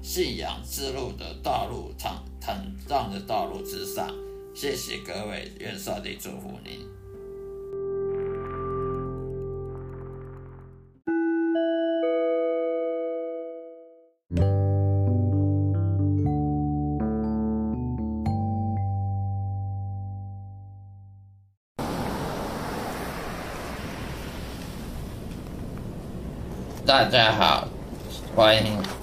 信仰之路的道路，坦坦荡的道路之上。谢谢各位，愿上帝祝福您。大家好，欢迎。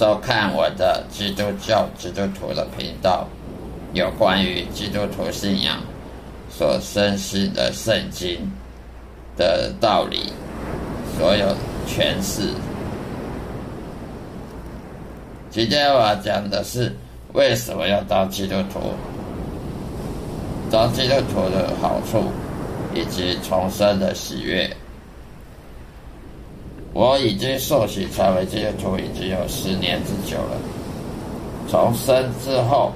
收看我的基督教基督徒的频道，有关于基督徒信仰所深信的圣经的道理，所有诠释。今天我要讲的是为什么要当基督徒，当基督徒的好处，以及重生的喜悦。我已经受洗成为基督徒已经有十年之久了。从生之后，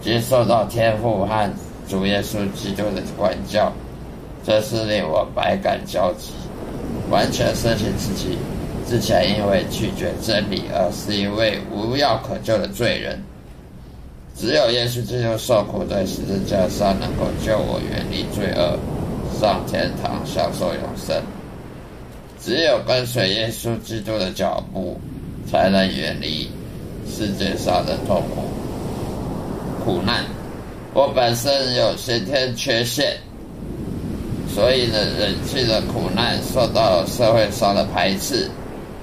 接受到天父和主耶稣基督的管教，这是令我百感交集，完全深信自己之前因为拒绝真理而是一位无药可救的罪人。只有耶稣基督受苦在十字架上，能够救我远离罪恶，上天堂享受永生。只有跟随耶稣基督的脚步，才能远离世界上的痛苦、苦难。我本身有先天缺陷，所以呢，忍气的苦难，受到社会上的排斥，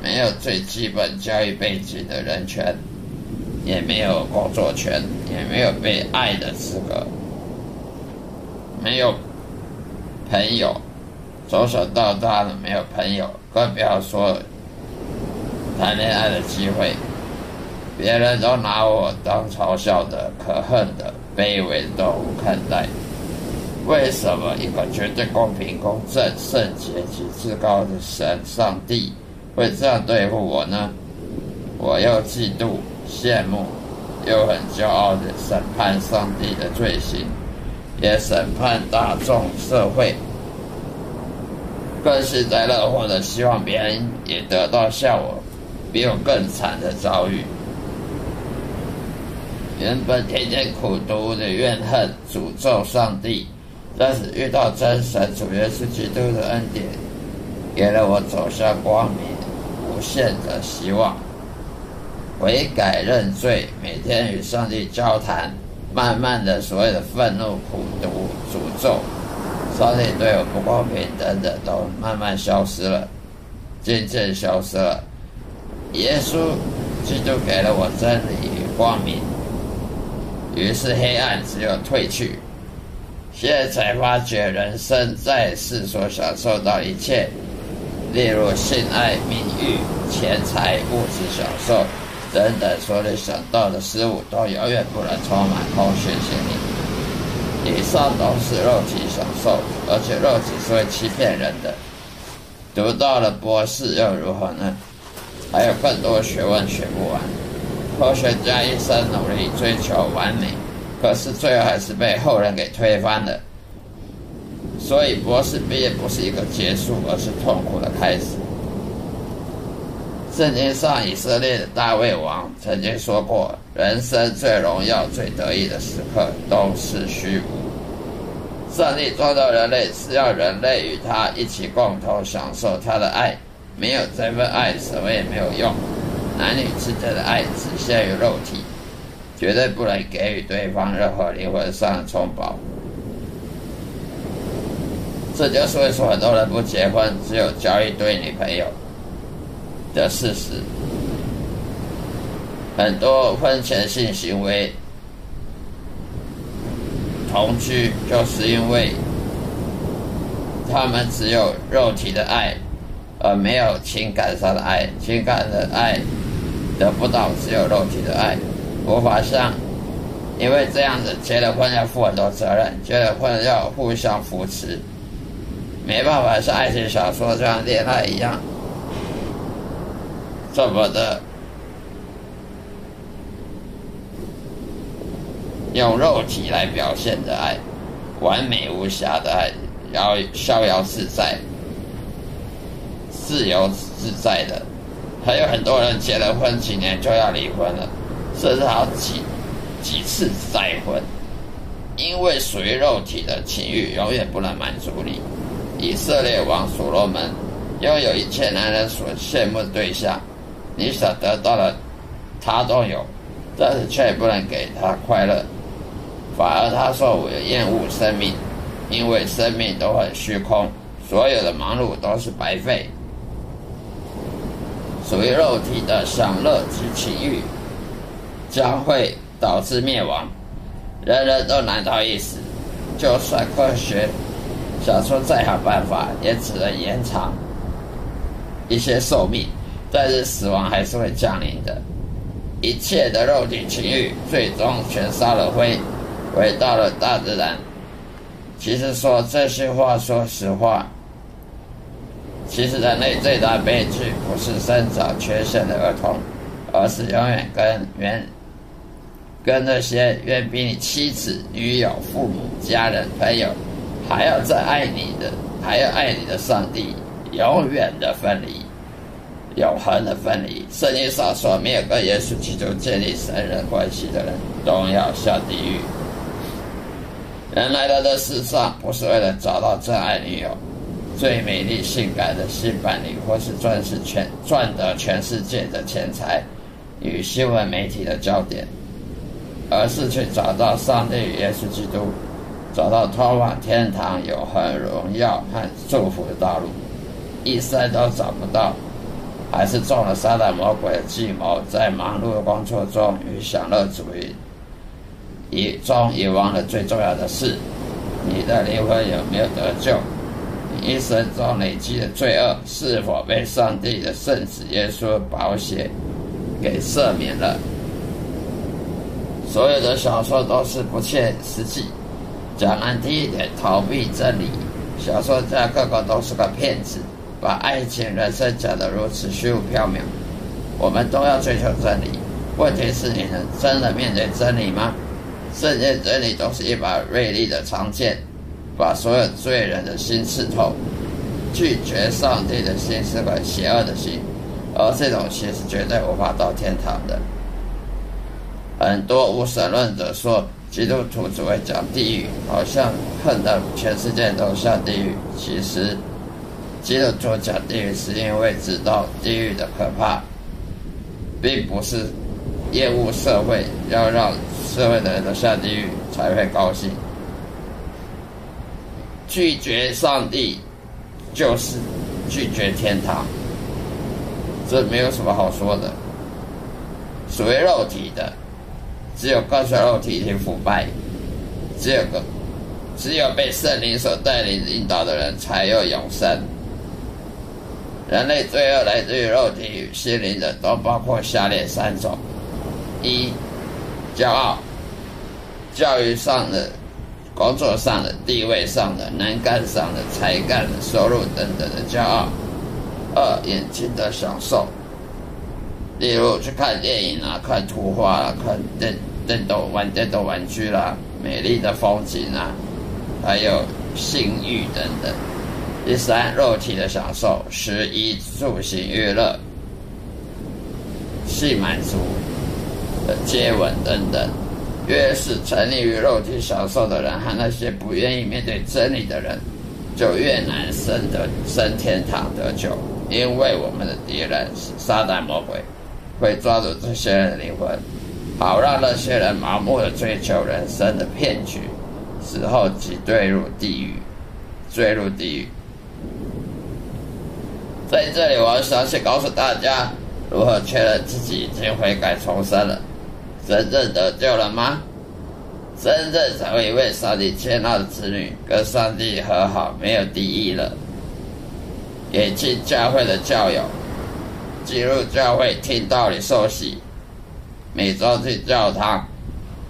没有最基本教育背景的人权，也没有工作权，也没有被爱的资格，没有朋友。从小到大的没有朋友，更不要说谈恋爱的机会。别人都拿我当嘲笑的、可恨的、卑微的动物看待。为什么一个绝对公平、公正、圣洁及至高的神上帝会这样对付我呢？我又嫉妒、羡慕，又很骄傲的审判上帝的罪行，也审判大众社会。更幸灾乐祸的希望别人也得到像我比我更惨的遭遇。原本天天苦读的怨恨、诅咒上帝，但是遇到真神主耶稣基督的恩典，给了我走向光明、无限的希望。悔改认罪，每天与上帝交谈，慢慢的所有的愤怒、苦读、诅咒。上帝对我不公平等等，都慢慢消失了，渐渐消失了。耶稣基督给了我真理与光明，于是黑暗只有退去。现在才发觉，人生在世所享受到一切，例如性爱、名誉、钱财、物质享受等等，所能想到的事物，都永远不能充满空虚心灵。以上都是肉体享受，而且肉体是会欺骗人的。读到了博士又如何呢？还有更多学问学不完。科学家一生努力追求完美，可是最后还是被后人给推翻了。所以博士毕业不是一个结束，而是痛苦的开始。圣经上以色列的大卫王曾经说过：“人生最荣耀、最得意的时刻都是虚无。上帝创造人类是要人类与他一起共同享受他的爱，没有这份爱，什么也没有用。男女之间的爱只限于肉体，绝对不能给予对方任何灵魂上的充饱。这就是为什么很多人不结婚，只有交一堆女朋友。”的事实，很多婚前性行为、同居，就是因为他们只有肉体的爱，而没有情感上的爱。情感的爱得不到，只有肉体的爱，无法像，因为这样子结了婚要负很多责任，结了婚要互相扶持，没办法像爱情小说这样恋爱一样。这么的用肉体来表现的爱，完美无瑕的爱，然后逍遥自在、自由自在的，还有很多人结了婚几年就要离婚了，甚至好几几次再婚，因为属于肉体的情欲永远不能满足你。以色列王所罗门拥有一切男人所羡慕的对象。你所得到的，他都有，但是却不能给他快乐，反而他说我厌恶生命，因为生命都很虚空，所有的忙碌都是白费。属于肉体的享乐及情欲，将会导致灭亡，人人都难逃一死。就算科学想出再好办法，也只能延长一些寿命。但是死亡还是会降临的，一切的肉体情欲最终全烧了灰，回到了大自然。其实说这些话，说实话，其实人类最大悲剧不是生长缺陷的儿童，而是永远跟原跟那些远比你妻子、女友、父母、家人、朋友还要再爱你的，还要爱你的上帝，永远的分离。永恒的分离。圣经上说，没有跟耶稣基督建立神人关系的人，都要下地狱。人来到这世上，不是为了找到真爱女友、最美丽性感的新伴侣，或是赚是全赚得全世界的钱财与新闻媒体的焦点，而是去找到上帝与耶稣基督，找到通往天堂永恒荣耀和祝福的道路。一生都找不到。还是中了撒旦魔鬼的计谋，在忙碌的工作中与享乐主义遗中遗忘了最重要的事：你的灵魂有没有得救？你一生中累积的罪恶是否被上帝的圣子耶稣保险给赦免了？所有的小说都是不切实际，讲难听一点，逃避真理。小说家个个都是个骗子。把爱情、人生讲得如此虚无缥缈，我们都要追求真理。问题是你能真的面对真理吗？圣经真理都是一把锐利的长剑，把所有罪人的心刺透。拒绝上帝的心是个邪恶的心，而这种心是绝对无法到天堂的。很多无神论者说，基督徒只会讲地狱，好像恨得全世界都下地狱。其实。基督徒讲地狱，是因为知道地狱的可怕，并不是厌恶社会，要让社会的人都下地狱才会高兴。拒绝上帝，就是拒绝天堂，这没有什么好说的。属于肉体的，只有跟随肉体已经腐败，只有个，只有被圣灵所带领引导的人才有永生。人类罪恶来自于肉体与心灵的，都包括下列三种：一、骄傲，教育上的、工作上的、地位上的、能干上的、才干的、收入等等的骄傲；二、眼睛的享受，例如去看电影啊、看图画啊、看电电动玩电动玩具啦、美丽的风景啊，还有性欲等等。第三，肉体的享受，食衣住行娱乐、性满足、接吻等等。越是沉溺于肉体享受的人，和那些不愿意面对真理的人，就越难升得升天堂得救。因为我们的敌人是撒旦魔鬼会抓住这些人的灵魂，好让那些人盲目的追求人生的骗局，死后即坠入地狱，坠入地狱。在这里，我要详细告诉大家如何确认自己已经悔改重生了。真正得救了吗？真正成为一位上帝接纳的子女，跟上帝和好，没有敌意了。也进教会的教友，进入教会听道理受洗，每周去教堂，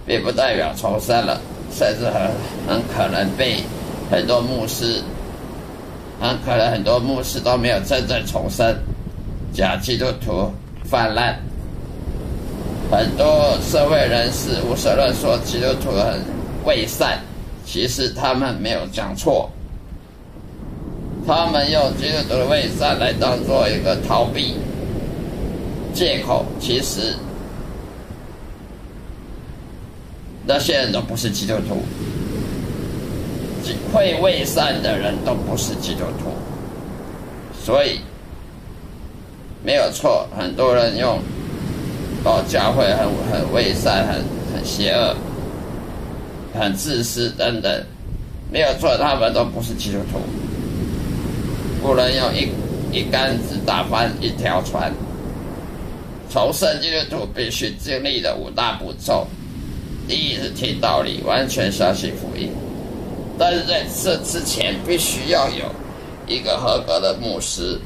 并不代表重生了，甚至很很可能被很多牧师，很可能很多牧师都没有真正重生，假基督徒泛滥。很多社会人士无神论说基督徒很伪善，其实他们没有讲错。他们用基督徒的伪善来当做一个逃避借口，其实那些人都不是基督徒，会伪善的人都不是基督徒，所以没有错。很多人用。哦，教会很很伪善，很很邪恶，很自私等等，没有错，他们都不是基督徒。不能用一一竿子打翻一条船。重生基督徒必须经历的五大步骤：第一是听道理，完全相信福音；但是在这之前，必须要有一个合格的牧师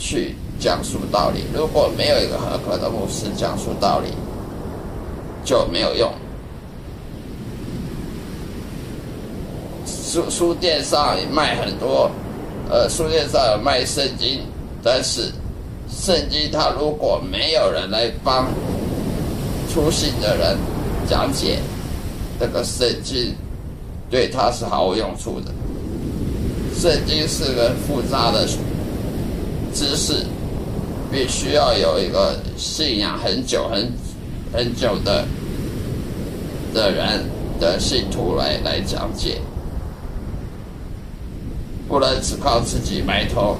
去。讲述道理，如果没有一个合格的牧师讲述道理，就没有用。书书店上也卖很多，呃，书店上有卖圣经，但是圣经它如果没有人来帮初信的人讲解这个圣经，对他是毫无用处的。圣经是个复杂的知识。必须要有一个信仰很久、很很久的的人的信徒来来讲解，不能只靠自己埋头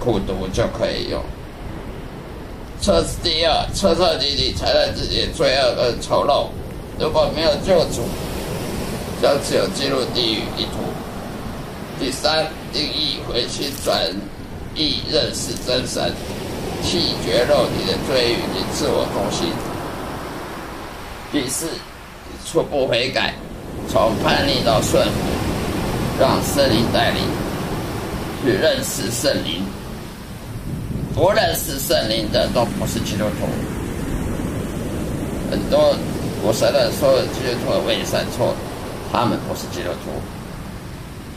苦读就可以用。彻第二，彻彻底底承认自己罪恶跟丑陋，如果没有救主，将只有进入地狱一途。第三，定义回去转。亦认识真神，弃绝肉体的罪欲及自我中心。第四，初步悔改，从叛逆到顺服，让圣灵带领，去认识圣灵。不认识圣灵的都不是基督徒。很多我承认说基督徒伪善错，他们不是基督徒。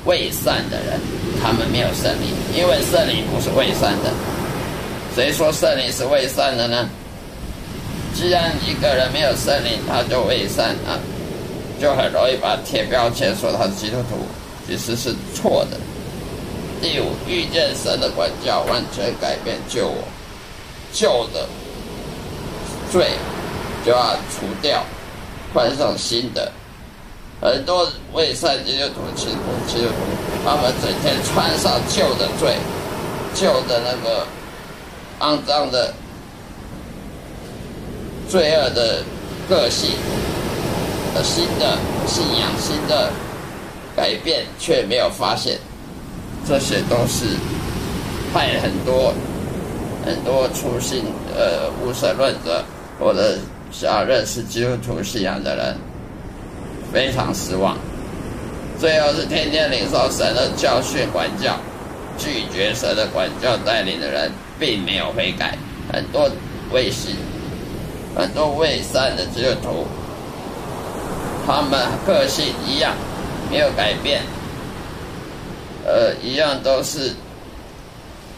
未善的人，他们没有圣灵，因为圣灵不是未善的。谁说圣灵是未善的呢？既然一个人没有圣灵，他就未善啊，就很容易把贴标签说他是基督徒，其实是错的。第五，遇见神的管教，完全改变救我，旧的罪就要除掉，换上新的。很多伪善基督徒、基督基督徒，他们整天穿上旧的罪、旧的那个肮脏的、罪恶的个性，新的信仰、新的改变，却没有发现，这些都是害很多很多初心呃无神论者或者想认识基督徒信仰的人。非常失望。最后是天天领受神的教训管教，拒绝神的管教带领的人，并没有悔改。很多伪信、很多未善的基督徒，他们个性一样，没有改变，呃，一样都是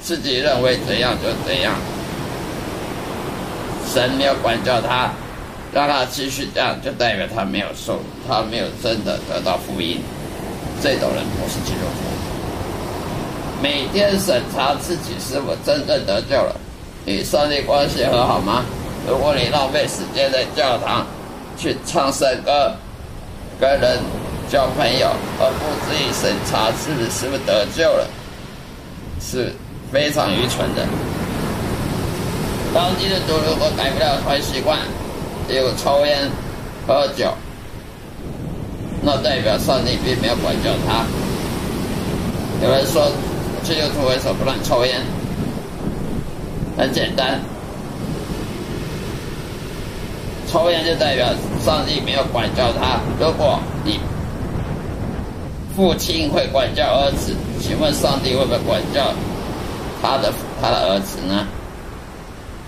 自己认为怎样就怎样。神没有管教他，让他继续这样，就代表他没有受，他没有真的得到福音。这种人不是基督徒。每天审查自己是否真正得救了，与上帝关系和好吗？如果你浪费时间在教堂去唱圣歌、跟人交朋友，而不自己审查自己是不是得救了，是非常愚蠢的。当基督徒如果改不了坏习惯，例如抽烟、喝酒，那代表上帝并没有管教他。有人说，基督徒为什么不能抽烟？很简单，抽烟就代表上帝没有管教他。如果你父亲会管教儿子，请问上帝会不会管教他的他的儿子呢？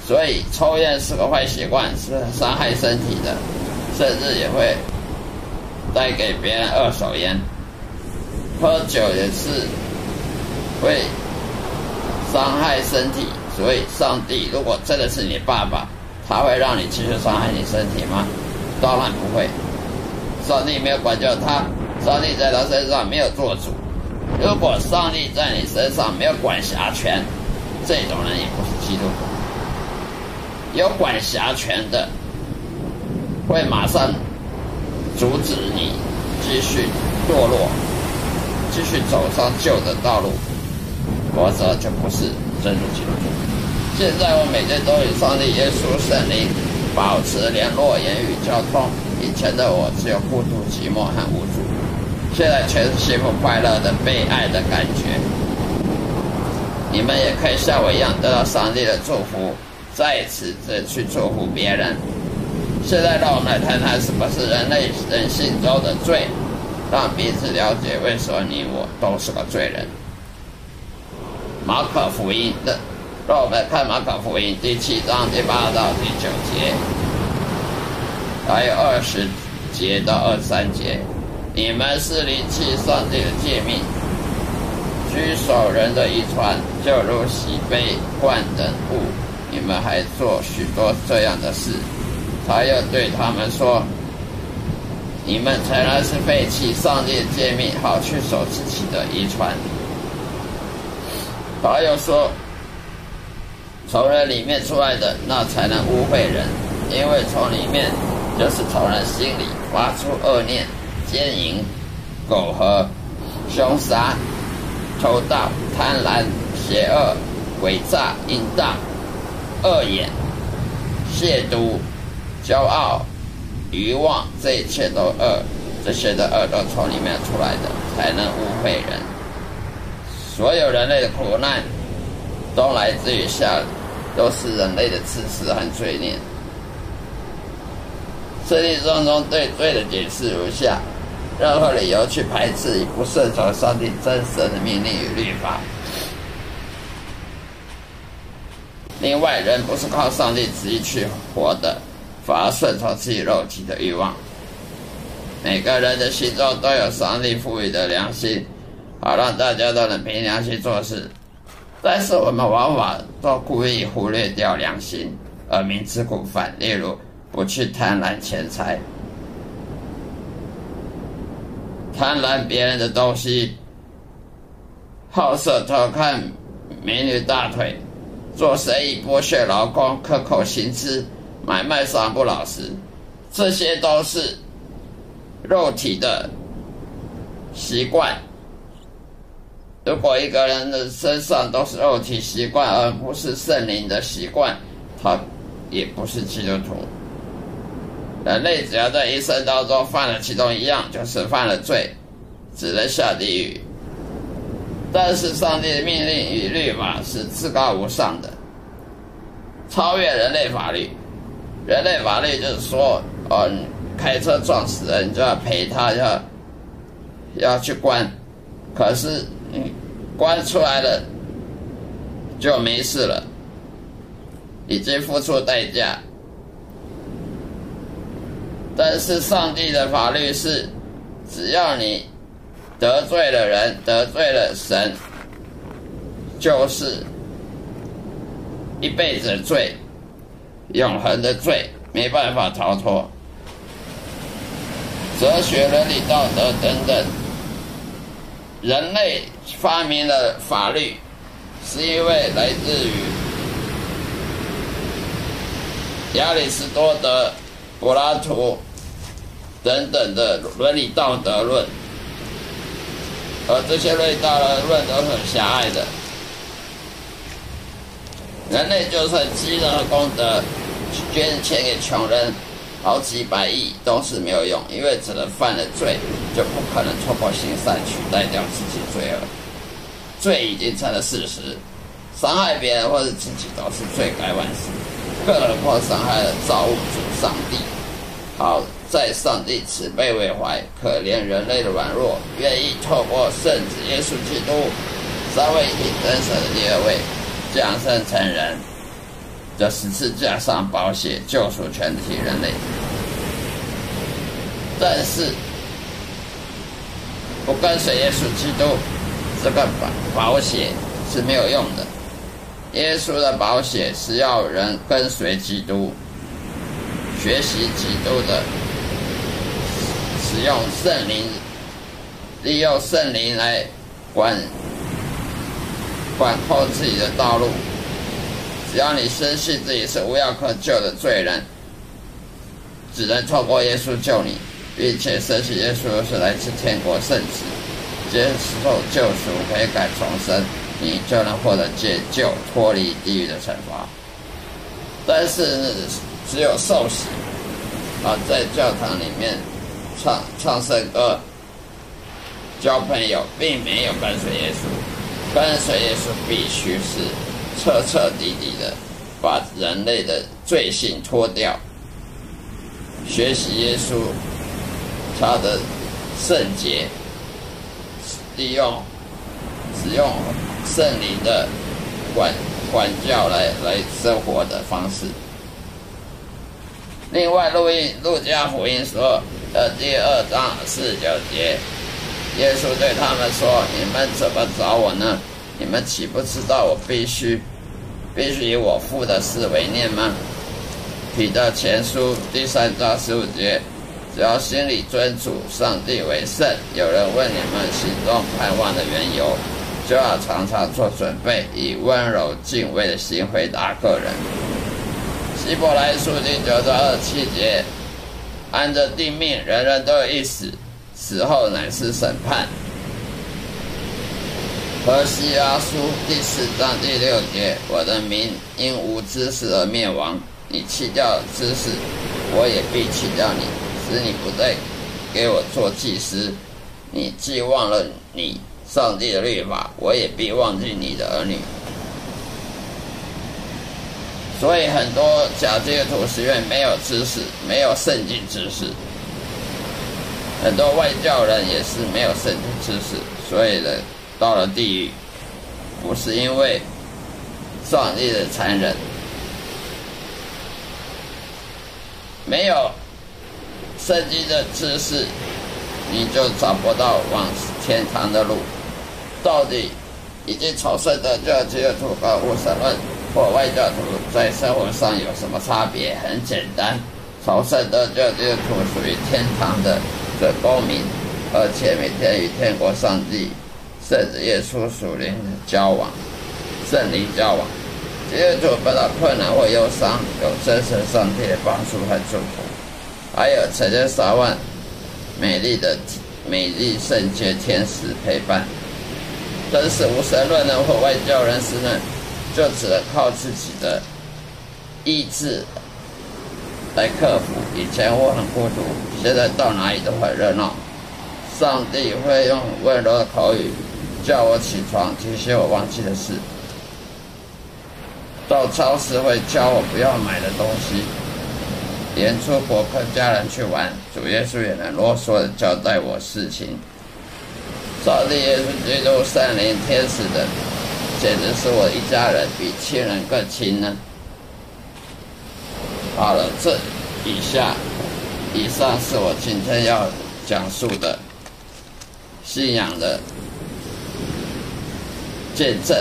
所以，抽烟是个坏习惯，是伤害身体的，甚至也会带给别人二手烟。喝酒也是会伤害身体，所以上帝如果真的是你爸爸，他会让你继续伤害你身体吗？当然不会。上帝没有管教他，上帝在他身上没有做主。如果上帝在你身上没有管辖权，这种人也不是基督徒。有管辖权的，会马上阻止你继续堕落，继续走上旧的道路，否则就不是真主基督徒。现在我每天都与上帝、耶稣、圣灵保持联络、言语交通。以前的我只有孤独、寂寞和无助，现在全是幸福、快乐的被爱的感觉。你们也可以像我一样得到上帝的祝福。在此的去祝福别人。现在让我们来谈谈什么是人类人性中的罪，让彼此了解为什么你我都是个罪人。马可福音的，让我们看马可福音第七章第八到第九节，还有二十节到二十三节。你们是离弃上帝的诫命，居守人的遗传，就如洗杯灌等物。你们还做许多这样的事，他又对他们说：“你们才然是废弃上帝的诫命，好去守自己的遗传。”他又说：“从人里面出来的，那才能污秽人，因为从里面就是从人心里发出恶念、奸淫、苟合、凶杀、偷盗、贪婪、邪恶、诡诈、淫荡。”恶言、亵渎、骄傲、欲望，这一切都恶，这些的恶都从里面出来的，才能污秽人。所有人类的苦难，都来自于下，都是人类的自私和罪孽。圣经中对罪的解释如下：任何理由去排斥不顺从上帝真实的命令与律法。另外，人不是靠上帝旨意去活的，反而顺从自己肉体的欲望。每个人的心中都有上帝赋予的良心，好让大家都能凭良心做事。但是我们往往都故意忽略掉良心，而明知故犯。例如，不去贪婪钱财，贪婪别人的东西，好色偷看美女大腿。做生意剥削劳工，克扣薪资，买卖商不老实，这些都是肉体的习惯。如果一个人的身上都是肉体习惯，而不是圣灵的习惯，他也不是基督徒。人类只要在一生当中犯了其中一样，就是犯了罪，只能下地狱。但是上帝的命令与律法是至高无上的，超越人类法律。人类法律就是说，哦，开车撞死人就要赔他，要要去关。可是你关出来了就没事了，已经付出代价。但是上帝的法律是，只要你。得罪了人，得罪了神，就是一辈子的罪，永恒的罪，没办法逃脱。哲学、伦理、道德等等，人类发明的法律，是因为来自于亚里士多德、柏拉图等等的伦理道德论，而这些伦理道德论都很狭隘的。人类就算积了功德，捐钱给穷人。好几百亿都是没有用，因为只能犯了罪，就不可能透过行善取代掉自己罪恶。罪已经成了事实，伤害别人或者自己都是罪该万死，更何况伤害了造物主上帝。好在上帝慈悲为怀，可怜人类的软弱，愿意透过圣子耶稣基督，三位一体真神的第二位，降生成人。这十次加上保险救赎全体人类，但是不跟随耶稣基督，这个保保险是没有用的。耶稣的保险是要人跟随基督，学习基督的，使用圣灵，利用圣灵来管管控自己的道路。只要你深信自己是无药可救的罪人，只能透过耶稣救你，并且深信耶稣是来自天国圣子，接受救赎、悔改、重生，你就能获得解救、脱离地狱的惩罚。但是只有受洗啊，在教堂里面唱唱圣歌、交朋友，并没有跟随耶稣。跟随耶稣必须是。彻彻底底的把人类的罪性脱掉，学习耶稣他的圣洁，利用使用圣灵的管管教来来生活的方式。另外，录音路加福音说，呃，第二章四十九节，耶稣对他们说：“你们怎么找我呢？”你们岂不知道我必须必须以我父的事为念吗？彼得前书第三章十五节，只要心里尊主上帝为圣。有人问你们心中盼望的缘由，就要常常做准备，以温柔敬畏的心回答个人。希伯来书第九章二十七节，按着定命，人人都有一死，死后乃是审判。何西阿书第四章第六节：我的民因无知识而灭亡。你弃掉知识，我也必弃掉你，使你不再给我做祭司。你既忘了你上帝的律法，我也必忘记你的儿女。所以很多假基督徒是因为没有知识，没有圣经知识。很多外教人也是没有圣经知识，所以呢。到了地狱，不是因为上帝的残忍，没有圣经的知识，你就找不到往天堂的路。到底已经朝圣的教基督徒和无神论或外教徒在生活上有什么差别？很简单，朝圣的教基督徒属于天堂的的公民，而且每天与天国上帝。圣子耶稣属灵交往，圣灵交往，基督徒碰到困难或忧伤，有真神上帝的帮助和祝福，还有成千上万美丽的美丽圣洁天使陪伴。真是无神论人或外教人士呢，就只能靠自己的意志来克服。以前我很孤独，现在到哪里都很热闹。上帝会用温柔的口语。叫我起床，提醒我忘记的事。到超市会教我不要买的东西，连出国跟家人去玩，主耶稣也能啰嗦的交代我事情。上帝耶稣基督善灵天使的，简直是我一家人，比亲人更亲呢。好了，这以下以上是我今天要讲述的信仰的。见证，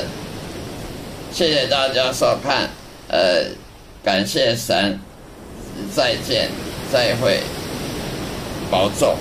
谢谢大家收看，呃，感谢神再见，再会，保重。